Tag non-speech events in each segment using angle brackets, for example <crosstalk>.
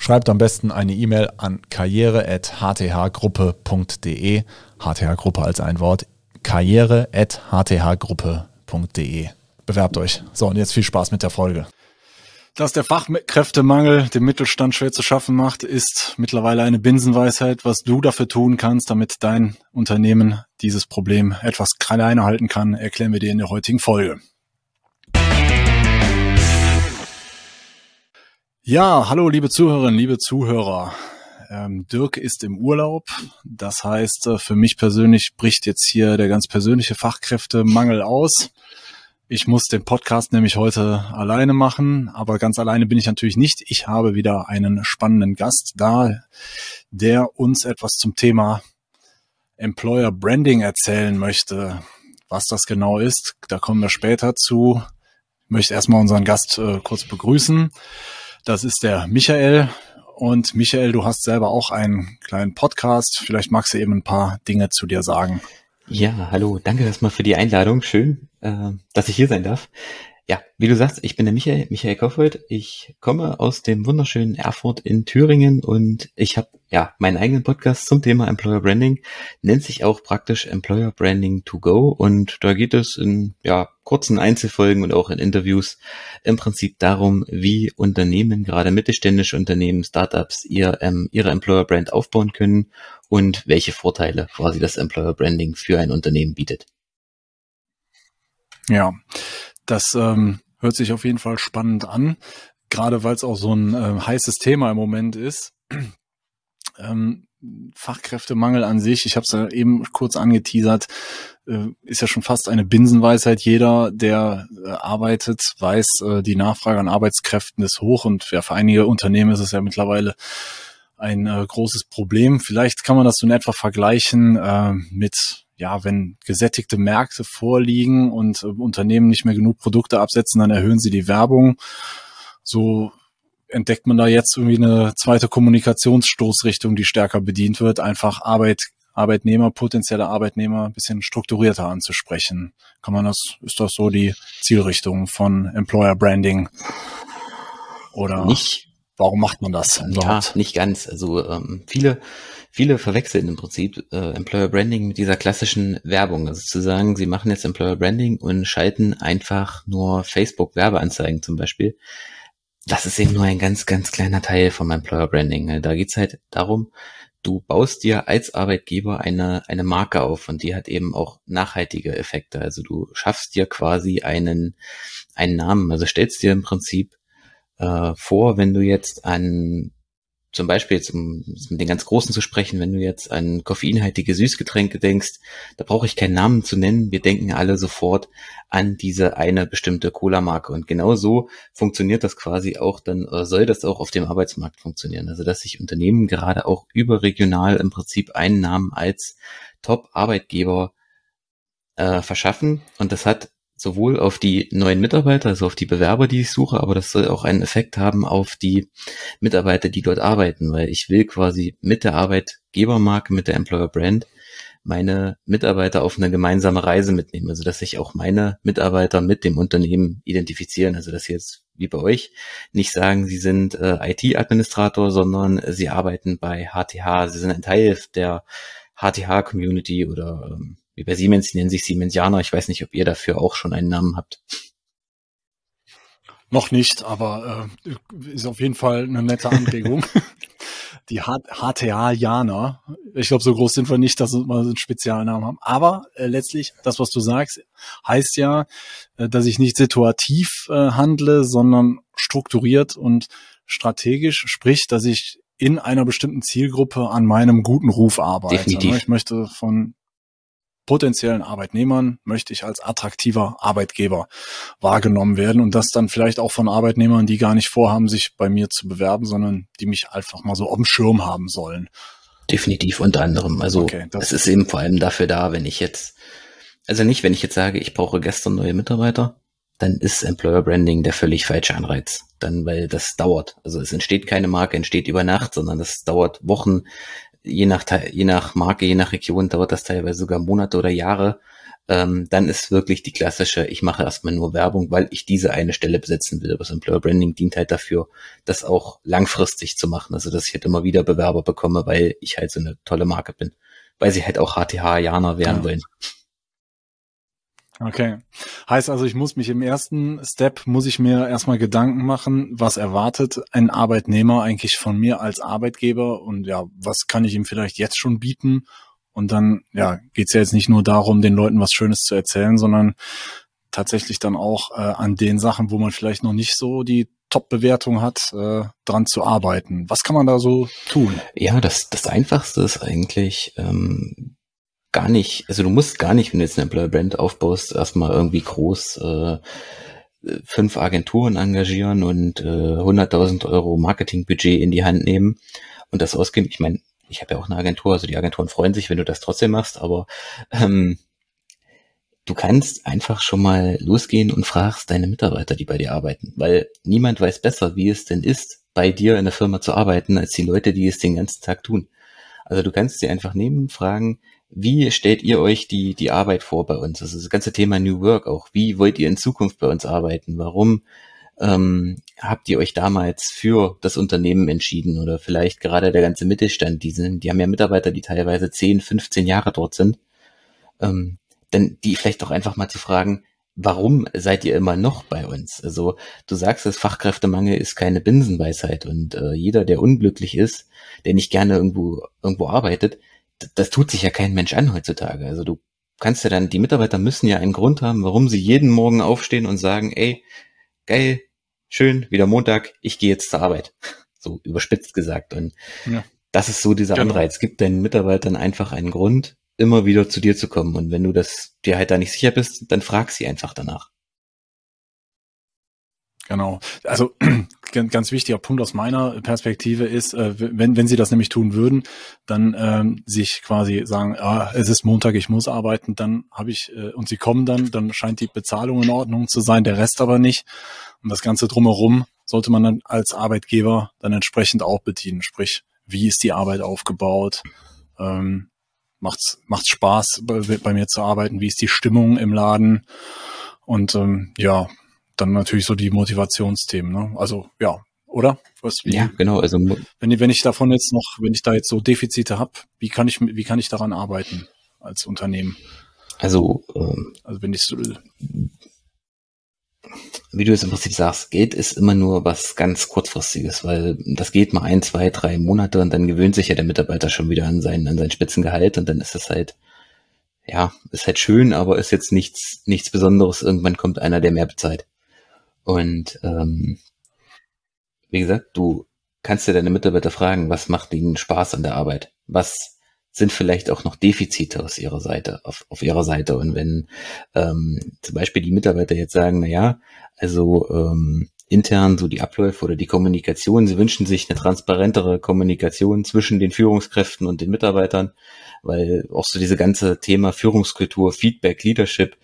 Schreibt am besten eine E-Mail an karriere.hthgruppe.de. HTH-Gruppe als ein Wort. karriere.hthgruppe.de. Bewerbt euch. So, und jetzt viel Spaß mit der Folge. Dass der Fachkräftemangel dem Mittelstand schwer zu schaffen macht, ist mittlerweile eine Binsenweisheit. Was du dafür tun kannst, damit dein Unternehmen dieses Problem etwas kleiner halten kann, erklären wir dir in der heutigen Folge. Ja, hallo liebe Zuhörerinnen, liebe Zuhörer. Ähm, Dirk ist im Urlaub. Das heißt, äh, für mich persönlich bricht jetzt hier der ganz persönliche Fachkräftemangel aus. Ich muss den Podcast nämlich heute alleine machen, aber ganz alleine bin ich natürlich nicht. Ich habe wieder einen spannenden Gast da, der uns etwas zum Thema Employer Branding erzählen möchte. Was das genau ist, da kommen wir später zu. Ich möchte erstmal unseren Gast äh, kurz begrüßen. Das ist der Michael. Und Michael, du hast selber auch einen kleinen Podcast. Vielleicht magst du eben ein paar Dinge zu dir sagen. Ja, hallo. Danke erstmal für die Einladung. Schön, äh, dass ich hier sein darf. Ja, wie du sagst, ich bin der Michael, Michael Koffold. Ich komme aus dem wunderschönen Erfurt in Thüringen und ich habe ja meinen eigenen Podcast zum Thema Employer Branding. Nennt sich auch praktisch Employer Branding to Go und da geht es in ja kurzen Einzelfolgen und auch in Interviews im Prinzip darum, wie Unternehmen, gerade mittelständische Unternehmen, Startups, ihr ähm, ihre Employer Brand aufbauen können und welche Vorteile quasi das Employer Branding für ein Unternehmen bietet. Ja, das ähm, hört sich auf jeden Fall spannend an, gerade weil es auch so ein äh, heißes Thema im Moment ist. <clears throat> ähm, Fachkräftemangel an sich, ich habe es ja eben kurz angeteasert, äh, ist ja schon fast eine Binsenweisheit. Jeder, der äh, arbeitet, weiß, äh, die Nachfrage an Arbeitskräften ist hoch und ja, für einige Unternehmen ist es ja mittlerweile ein großes Problem. Vielleicht kann man das so in etwa vergleichen mit ja, wenn gesättigte Märkte vorliegen und äh, Unternehmen nicht mehr genug Produkte absetzen, dann erhöhen sie die Werbung. So entdeckt man da jetzt irgendwie eine zweite Kommunikationsstoßrichtung, die stärker bedient wird, einfach Arbeit, Arbeitnehmer, potenzielle Arbeitnehmer ein bisschen strukturierter anzusprechen. Kann man das, ist das so die Zielrichtung von Employer Branding? Oder nicht? Warum macht man das überhaupt? Ja, nicht ganz. Also ähm, viele Viele verwechseln im Prinzip äh, Employer Branding mit dieser klassischen Werbung. Also zu sagen, sie machen jetzt Employer Branding und schalten einfach nur Facebook Werbeanzeigen zum Beispiel. Das ist eben nur ein ganz, ganz kleiner Teil vom Employer Branding. Da geht's halt darum, du baust dir als Arbeitgeber eine, eine Marke auf und die hat eben auch nachhaltige Effekte. Also du schaffst dir quasi einen, einen Namen. Also stellst dir im Prinzip äh, vor, wenn du jetzt an zum Beispiel jetzt, um mit den ganz Großen zu sprechen, wenn du jetzt an koffeinhaltige Süßgetränke denkst, da brauche ich keinen Namen zu nennen. Wir denken alle sofort an diese eine bestimmte Cola-Marke. Und genau so funktioniert das quasi auch dann, soll das auch auf dem Arbeitsmarkt funktionieren. Also, dass sich Unternehmen gerade auch überregional im Prinzip einen Namen als Top-Arbeitgeber äh, verschaffen. Und das hat sowohl auf die neuen Mitarbeiter, also auf die Bewerber, die ich suche, aber das soll auch einen Effekt haben auf die Mitarbeiter, die dort arbeiten, weil ich will quasi mit der Arbeitgebermarke, mit der Employer Brand meine Mitarbeiter auf eine gemeinsame Reise mitnehmen, also dass sich auch meine Mitarbeiter mit dem Unternehmen identifizieren, also dass sie jetzt wie bei euch nicht sagen, sie sind äh, IT-Administrator, sondern sie arbeiten bei HTH, sie sind ein Teil der HTH-Community oder ähm, wie bei Siemens, die nennen sich Siemensianer. Ich weiß nicht, ob ihr dafür auch schon einen Namen habt. Noch nicht, aber äh, ist auf jeden Fall eine nette Anregung. <laughs> die HTA-Janer. Ich glaube, so groß sind wir nicht, dass wir einen Spezialnamen haben. Aber äh, letztlich, das, was du sagst, heißt ja, äh, dass ich nicht situativ äh, handle, sondern strukturiert und strategisch. Sprich, dass ich in einer bestimmten Zielgruppe an meinem guten Ruf arbeite. Definitiv. Ich möchte von potenziellen Arbeitnehmern möchte ich als attraktiver Arbeitgeber wahrgenommen werden und das dann vielleicht auch von Arbeitnehmern, die gar nicht vorhaben, sich bei mir zu bewerben, sondern die mich einfach mal so auf dem Schirm haben sollen. definitiv unter anderem. Also okay, es ist eben vor allem dafür da, wenn ich jetzt, also nicht, wenn ich jetzt sage, ich brauche gestern neue Mitarbeiter, dann ist Employer Branding der völlig falsche Anreiz. Dann, weil das dauert. Also es entsteht keine Marke, entsteht über Nacht, sondern das dauert Wochen. Je nach, je nach Marke, je nach Region dauert das teilweise sogar Monate oder Jahre. Ähm, dann ist wirklich die klassische, ich mache erstmal nur Werbung, weil ich diese eine Stelle besetzen will. Aber das Employer Branding dient halt dafür, das auch langfristig zu machen. Also dass ich halt immer wieder Bewerber bekomme, weil ich halt so eine tolle Marke bin. Weil sie halt auch HTH-Janer werden ja. wollen. Okay. Heißt also, ich muss mich im ersten Step, muss ich mir erstmal Gedanken machen, was erwartet ein Arbeitnehmer eigentlich von mir als Arbeitgeber und ja, was kann ich ihm vielleicht jetzt schon bieten? Und dann, ja, geht's ja jetzt nicht nur darum, den Leuten was Schönes zu erzählen, sondern tatsächlich dann auch äh, an den Sachen, wo man vielleicht noch nicht so die Top-Bewertung hat, äh, dran zu arbeiten. Was kann man da so tun? Ja, das, das Einfachste ist eigentlich, ähm, gar nicht, also du musst gar nicht, wenn du jetzt eine Employer Brand aufbaust, erstmal irgendwie groß äh, fünf Agenturen engagieren und äh, 100.000 Euro Marketingbudget in die Hand nehmen und das ausgeben. Ich meine, ich habe ja auch eine Agentur, also die Agenturen freuen sich, wenn du das trotzdem machst, aber ähm, du kannst einfach schon mal losgehen und fragst deine Mitarbeiter, die bei dir arbeiten, weil niemand weiß besser, wie es denn ist, bei dir in der Firma zu arbeiten, als die Leute, die es den ganzen Tag tun. Also du kannst sie einfach nehmen, fragen, wie stellt ihr euch die, die Arbeit vor bei uns? Also das ganze Thema New Work auch. Wie wollt ihr in Zukunft bei uns arbeiten? Warum ähm, habt ihr euch damals für das Unternehmen entschieden? Oder vielleicht gerade der ganze Mittelstand, die sind, die haben ja Mitarbeiter, die teilweise 10, 15 Jahre dort sind. Ähm, dann die vielleicht auch einfach mal zu fragen, warum seid ihr immer noch bei uns? Also du sagst, das Fachkräftemangel ist keine Binsenweisheit und äh, jeder, der unglücklich ist, der nicht gerne irgendwo irgendwo arbeitet, das tut sich ja kein Mensch an heutzutage. Also du kannst ja dann, die Mitarbeiter müssen ja einen Grund haben, warum sie jeden Morgen aufstehen und sagen, ey, geil, schön, wieder Montag, ich gehe jetzt zur Arbeit. <laughs> So überspitzt gesagt. Und ja. das ist so dieser genau. Anreiz. Gib deinen Mitarbeitern einfach einen Grund, immer wieder zu dir zu kommen. Und wenn du das dir halt da nicht sicher bist, dann frag sie einfach danach. Genau. Also <clears throat> ganz wichtiger Punkt aus meiner Perspektive ist, äh, wenn, wenn Sie das nämlich tun würden, dann ähm, sich quasi sagen, ah, es ist Montag, ich muss arbeiten, dann habe ich, äh, und Sie kommen dann, dann scheint die Bezahlung in Ordnung zu sein, der Rest aber nicht. Und das Ganze drumherum sollte man dann als Arbeitgeber dann entsprechend auch bedienen. Sprich, wie ist die Arbeit aufgebaut? Ähm, macht's, macht's Spaß, bei, bei mir zu arbeiten? Wie ist die Stimmung im Laden? Und ähm, ja, dann natürlich so die Motivationsthemen. Ne? Also ja, oder? Was, wie, ja, genau. Also wenn, wenn ich davon jetzt noch, wenn ich da jetzt so Defizite habe, wie kann ich, wie kann ich daran arbeiten als Unternehmen? Also, ähm, also wenn ich so, wie du es im Prinzip sagst, Geld ist immer nur was ganz kurzfristiges, weil das geht mal ein, zwei, drei Monate und dann gewöhnt sich ja der Mitarbeiter schon wieder an sein, an sein Spitzengehalt und dann ist es halt, ja, ist halt schön, aber ist jetzt nichts, nichts Besonderes. Irgendwann kommt einer, der mehr bezahlt. Und ähm, wie gesagt, du kannst dir deine Mitarbeiter fragen, was macht ihnen Spaß an der Arbeit? Was sind vielleicht auch noch Defizite aus ihrer Seite, auf, auf ihrer Seite? Und wenn ähm, zum Beispiel die Mitarbeiter jetzt sagen, na ja, also ähm, intern so die Abläufe oder die Kommunikation, sie wünschen sich eine transparentere Kommunikation zwischen den Führungskräften und den Mitarbeitern, weil auch so diese ganze Thema Führungskultur, Feedback, Leadership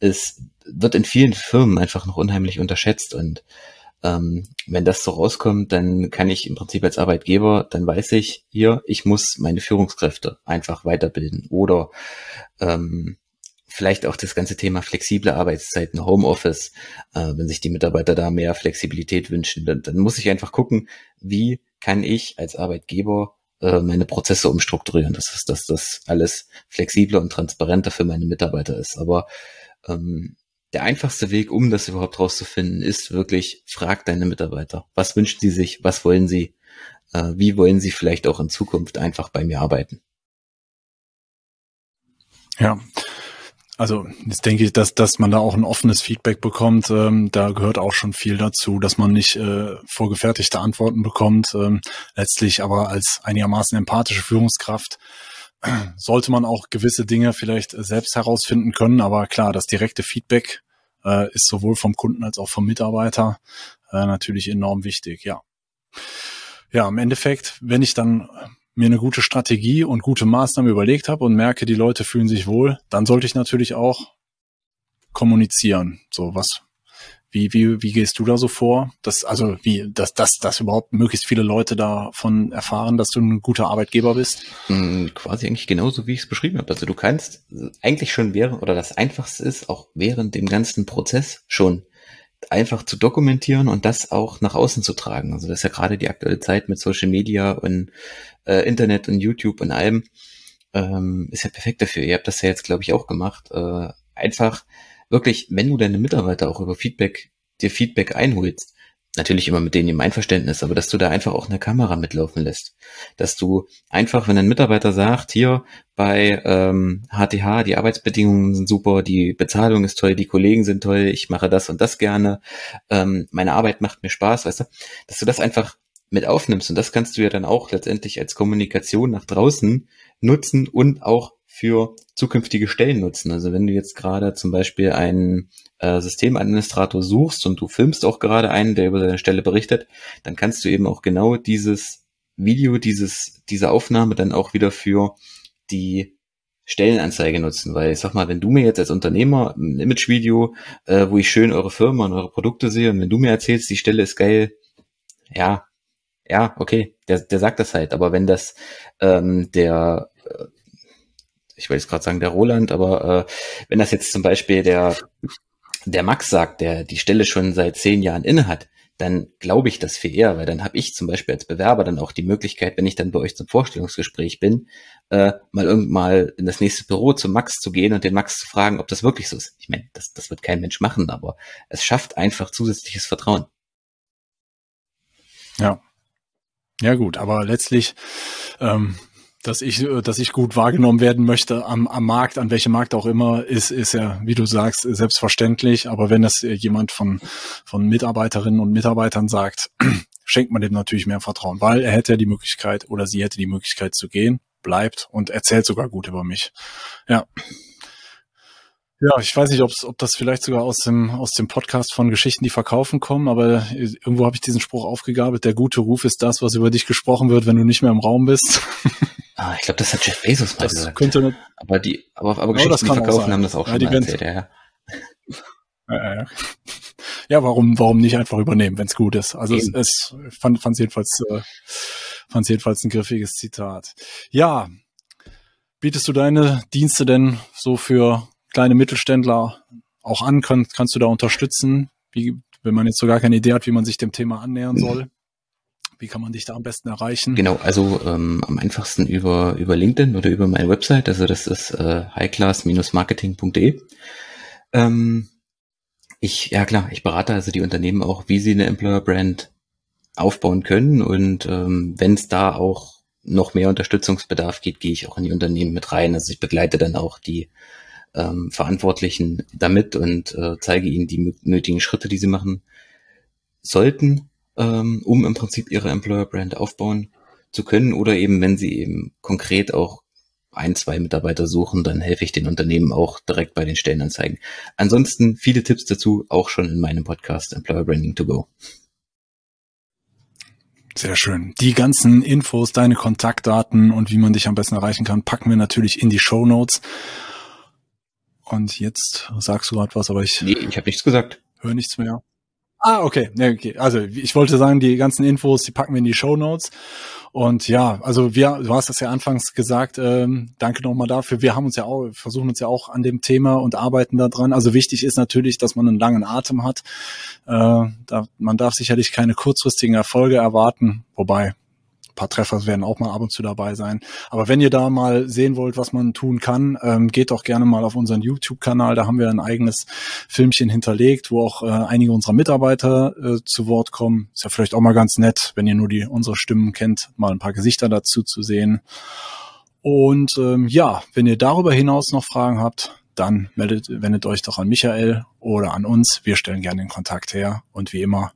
ist wird in vielen Firmen einfach noch unheimlich unterschätzt und ähm, wenn das so rauskommt, dann kann ich im Prinzip als Arbeitgeber, dann weiß ich hier, ich muss meine Führungskräfte einfach weiterbilden oder ähm, vielleicht auch das ganze Thema flexible Arbeitszeiten, Homeoffice, äh, wenn sich die Mitarbeiter da mehr Flexibilität wünschen, dann, dann muss ich einfach gucken, wie kann ich als Arbeitgeber äh, meine Prozesse umstrukturieren, dass, es, dass das alles flexibler und transparenter für meine Mitarbeiter ist. Aber ähm, der einfachste Weg, um das überhaupt rauszufinden, ist wirklich, frag deine Mitarbeiter. Was wünschen sie sich? Was wollen sie? Äh, wie wollen sie vielleicht auch in Zukunft einfach bei mir arbeiten? Ja. Also jetzt denke ich, dass, dass man da auch ein offenes Feedback bekommt. Ähm, da gehört auch schon viel dazu, dass man nicht äh, vorgefertigte Antworten bekommt. Ähm, letztlich aber als einigermaßen empathische Führungskraft sollte man auch gewisse Dinge vielleicht selbst herausfinden können. Aber klar, das direkte Feedback äh, ist sowohl vom Kunden als auch vom Mitarbeiter äh, natürlich enorm wichtig, ja. Ja, im Endeffekt, wenn ich dann mir eine gute Strategie und gute Maßnahmen überlegt habe und merke, die Leute fühlen sich wohl, dann sollte ich natürlich auch kommunizieren. So was. Wie, wie, wie gehst du da so vor? Das, also wie, dass, dass, dass überhaupt möglichst viele Leute davon erfahren, dass du ein guter Arbeitgeber bist? Hm, quasi eigentlich genauso, wie ich es beschrieben habe. Also du kannst eigentlich schon während, oder das Einfachste ist, auch während dem ganzen Prozess schon einfach zu dokumentieren und das auch nach außen zu tragen. Also das ist ja gerade die aktuelle Zeit mit Social Media und äh, Internet und YouTube und allem, ähm, ist ja perfekt dafür. Ihr habt das ja jetzt, glaube ich, auch gemacht. Äh, einfach wirklich, wenn du deine Mitarbeiter auch über Feedback, dir Feedback einholst, natürlich immer mit denen im Einverständnis, aber dass du da einfach auch eine Kamera mitlaufen lässt. Dass du einfach, wenn ein Mitarbeiter sagt, hier bei ähm, HTH, die Arbeitsbedingungen sind super, die Bezahlung ist toll, die Kollegen sind toll, ich mache das und das gerne, ähm, meine Arbeit macht mir Spaß, weißt du, dass du das einfach mit aufnimmst und das kannst du ja dann auch letztendlich als Kommunikation nach draußen nutzen und auch für zukünftige Stellen nutzen. Also wenn du jetzt gerade zum Beispiel einen äh, Systemadministrator suchst und du filmst auch gerade einen, der über deine Stelle berichtet, dann kannst du eben auch genau dieses Video, dieses, diese Aufnahme dann auch wieder für die Stellenanzeige nutzen, weil ich sag mal, wenn du mir jetzt als Unternehmer ein Imagevideo, äh, wo ich schön eure Firma und eure Produkte sehe, und wenn du mir erzählst, die Stelle ist geil, ja, ja, okay, der, der sagt das halt, aber wenn das ähm, der äh, ich wollte jetzt gerade sagen der Roland, aber äh, wenn das jetzt zum Beispiel der, der Max sagt, der die Stelle schon seit zehn Jahren inne hat, dann glaube ich das viel eher, weil dann habe ich zum Beispiel als Bewerber dann auch die Möglichkeit, wenn ich dann bei euch zum Vorstellungsgespräch bin, äh, mal irgendwann mal in das nächste Büro zum Max zu gehen und den Max zu fragen, ob das wirklich so ist. Ich meine, das, das wird kein Mensch machen, aber es schafft einfach zusätzliches Vertrauen. Ja. Ja gut, aber letztlich ähm, dass ich, äh, dass ich gut wahrgenommen werden möchte am, am Markt, an welchem Markt auch immer, ist, ist ja, wie du sagst, selbstverständlich. Aber wenn das jemand von, von Mitarbeiterinnen und Mitarbeitern sagt, <clears throat> schenkt man dem natürlich mehr Vertrauen, weil er hätte ja die Möglichkeit oder sie hätte die Möglichkeit zu gehen, bleibt und erzählt sogar gut über mich. Ja. Ja, ich weiß nicht, ob das vielleicht sogar aus dem, aus dem Podcast von Geschichten, die verkaufen kommen, aber irgendwo habe ich diesen Spruch aufgegabelt, der gute Ruf ist das, was über dich gesprochen wird, wenn du nicht mehr im Raum bist. <laughs> Ah, ich glaube, das hat Jeff Bezos mal das gesagt. Könnte aber die, aber, aber Geschichten, die verkaufen, haben das auch ja, schon mal erzählt, <laughs> ja. Ja, ja. warum, warum nicht einfach übernehmen, wenn es gut ist? Also Eben. es, es fand es jedenfalls, äh, fand jedenfalls ein griffiges Zitat. Ja, bietest du deine Dienste denn so für kleine Mittelständler auch an? Kann, kannst du da unterstützen? Wie, wenn man jetzt so gar keine Idee hat, wie man sich dem Thema annähern soll? Wie kann man dich da am besten erreichen? Genau, also ähm, am einfachsten über, über LinkedIn oder über meine Website. Also das ist äh, highclass-marketing.de. Ähm, ich, ja klar, ich berate also die Unternehmen auch, wie sie eine Employer Brand aufbauen können. Und ähm, wenn es da auch noch mehr Unterstützungsbedarf geht, gehe ich auch in die Unternehmen mit rein. Also ich begleite dann auch die ähm, Verantwortlichen damit und äh, zeige ihnen die nötigen Schritte, die sie machen sollten ähm, um im Prinzip ihre Employer Brand aufbauen zu können oder eben, wenn sie eben konkret auch ein, zwei Mitarbeiter suchen, dann helfe ich den Unternehmen auch direkt bei den Stellenanzeigen. Ansonsten viele Tipps dazu auch schon in meinem Podcast Employer Branding to Go. Sehr schön. Die ganzen Infos, deine Kontaktdaten und wie man dich am besten erreichen kann, packen wir natürlich in die Show Notes. Und jetzt sagst du gerade was, aber ich. Nee, ich habe nichts gesagt. Hör nichts mehr. Ah, okay. Ja, okay. Also ich wollte sagen, die ganzen Infos, die packen wir in die Show Notes. Und ja, also wir, du hast das ja anfangs gesagt, ähm, danke nochmal dafür. Wir haben uns ja auch, versuchen uns ja auch an dem Thema und arbeiten da dran. Also wichtig ist natürlich, dass man einen langen Atem hat. Äh, da, man darf sicherlich keine kurzfristigen Erfolge erwarten, wobei paar Treffer werden auch mal ab und zu dabei sein. Aber wenn ihr da mal sehen wollt, was man tun kann, ähm, geht doch gerne mal auf unseren YouTube-Kanal. Da haben wir ein eigenes Filmchen hinterlegt, wo auch äh, einige unserer Mitarbeiter äh, zu Wort kommen. Ist ja vielleicht auch mal ganz nett, wenn ihr nur die unsere Stimmen kennt, mal ein paar Gesichter dazu zu sehen. Und ähm, ja, wenn ihr darüber hinaus noch Fragen habt, dann meldet, wendet euch doch an Michael oder an uns. Wir stellen gerne den Kontakt her. Und wie immer,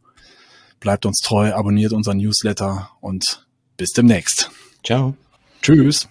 bleibt uns treu, abonniert unseren Newsletter und bis demnächst. Ciao. Tschüss.